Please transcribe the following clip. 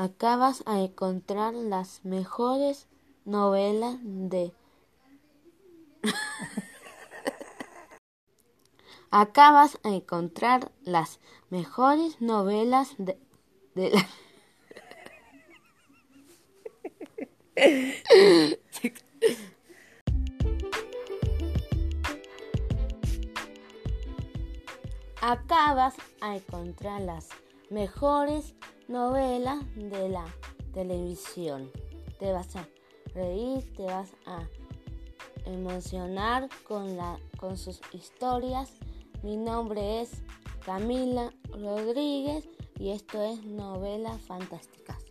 acabas a encontrar las mejores novelas de acabas a encontrar las mejores novelas de, la acabas a encontrar las mejores novelas de la televisión. Te vas a reír, te vas a emocionar con, la, con sus historias. Mi nombre es Camila Rodríguez y esto es Novelas Fantásticas.